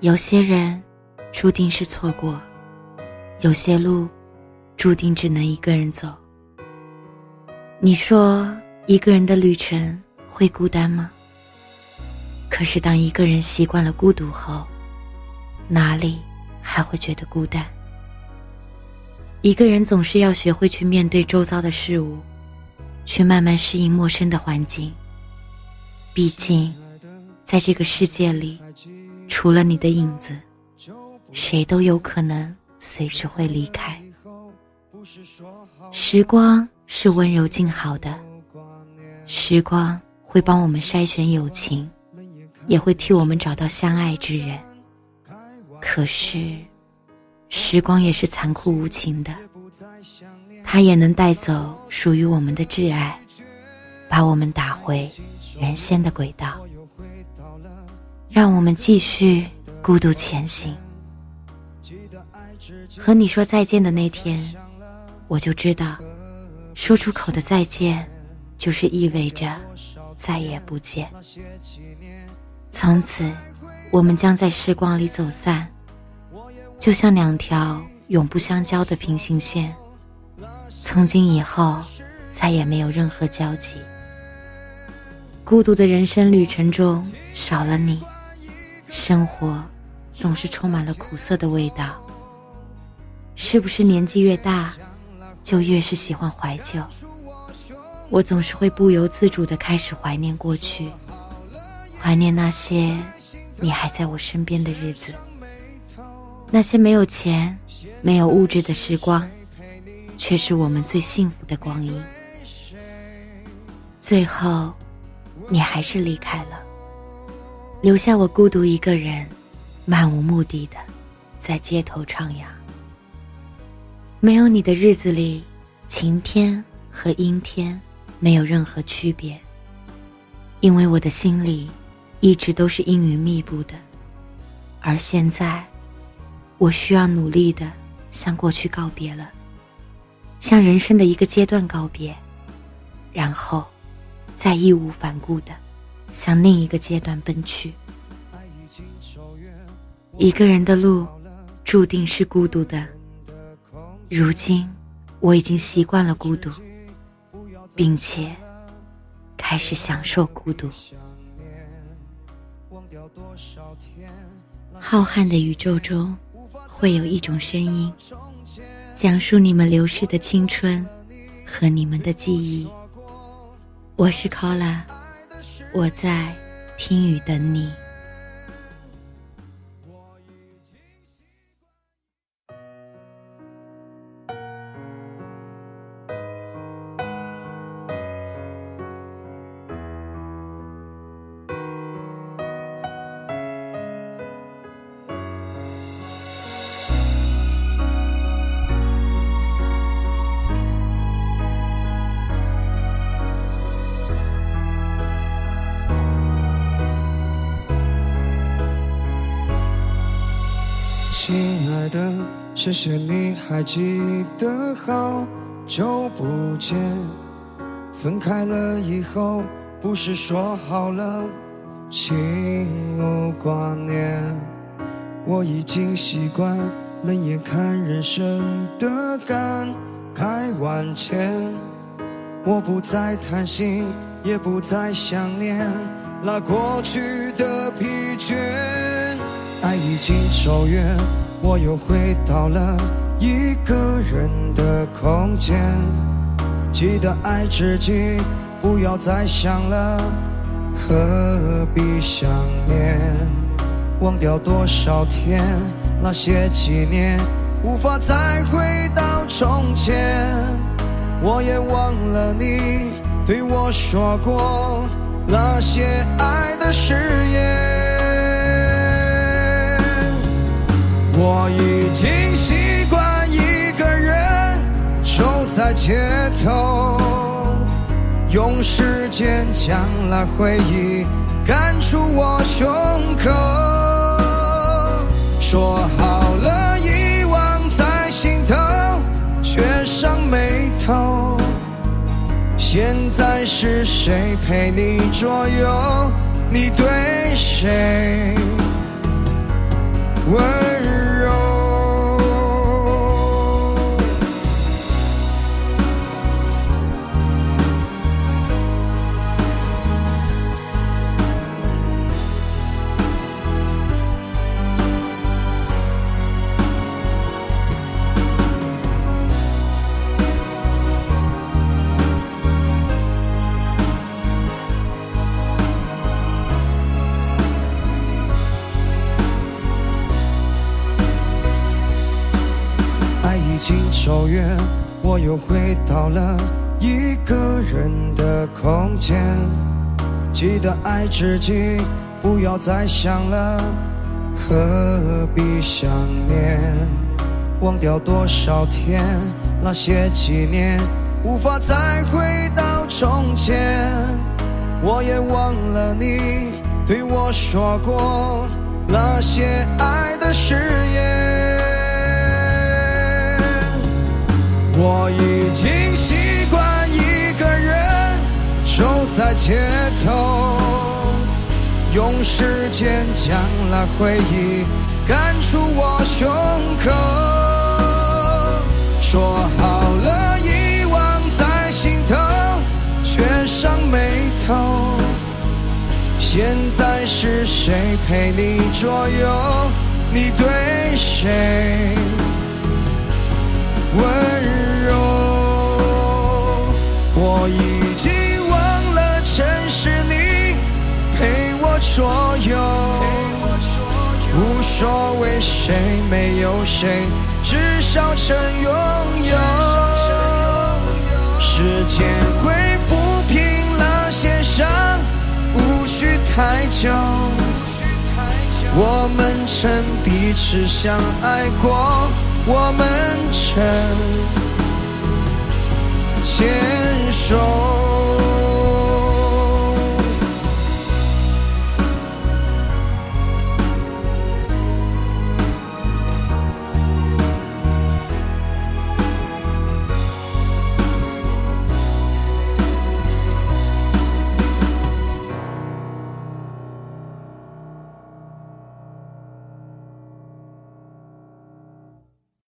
有些人注定是错过，有些路注定只能一个人走。你说一个人的旅程会孤单吗？可是当一个人习惯了孤独后，哪里还会觉得孤单？一个人总是要学会去面对周遭的事物，去慢慢适应陌生的环境。毕竟，在这个世界里，除了你的影子，谁都有可能随时会离开。时光是温柔静好的，时光会帮我们筛选友情，也会替我们找到相爱之人。可是。时光也是残酷无情的，它也能带走属于我们的挚爱，把我们打回原先的轨道，让我们继续孤独前行。和你说再见的那天，我就知道，说出口的再见，就是意味着再也不见。从此，我们将在时光里走散。就像两条永不相交的平行线，从今以后再也没有任何交集。孤独的人生旅程中少了你，生活总是充满了苦涩的味道。是不是年纪越大，就越是喜欢怀旧？我总是会不由自主的开始怀念过去，怀念那些你还在我身边的日子。那些没有钱、没有物质的时光，却是我们最幸福的光阴。最后，你还是离开了，留下我孤独一个人，漫无目的的在街头徜徉。没有你的日子里，晴天和阴天没有任何区别，因为我的心里一直都是阴云密布的，而现在。我需要努力的向过去告别了，向人生的一个阶段告别，然后，再义无反顾的向另一个阶段奔去。一个人的路，注定是孤独的。如今，我已经习惯了孤独，并且开始享受孤独。浩瀚的宇宙中。会有一种声音，讲述你们流逝的青春和你们的记忆。我是 c o l 我在听雨等你。亲爱的，谢谢你还记得好久不见。分开了以后，不是说好了心无挂念。我已经习惯冷眼看人生的感慨万千。我不再贪心，也不再想念那过去的疲倦。爱已经走远。我又回到了一个人的空间，记得爱自己，不要再想了，何必想念？忘掉多少天，那些纪念，无法再回到从前。我也忘了你对我说过那些爱的誓言。街头，用时间将那回忆赶出我胸口。说好了遗忘在心头，却上眉头。现在是谁陪你左右？你对谁？温柔。经走远，我又回到了一个人的空间。记得爱自己，不要再想了，何必想念？忘掉多少天，那些纪念，无法再回到从前。我也忘了你对我说过那些爱的誓言。我已经习惯一个人走在街头，用时间将那回忆赶出我胸口。说好了遗忘在心头，却上眉头。现在是谁陪你左右？你对谁？温柔，已经忘了曾是你陪我左右，无所谓谁没有谁，至少曾拥有。时间会抚平那些伤，无需太久。我们曾彼此相爱过，我们曾。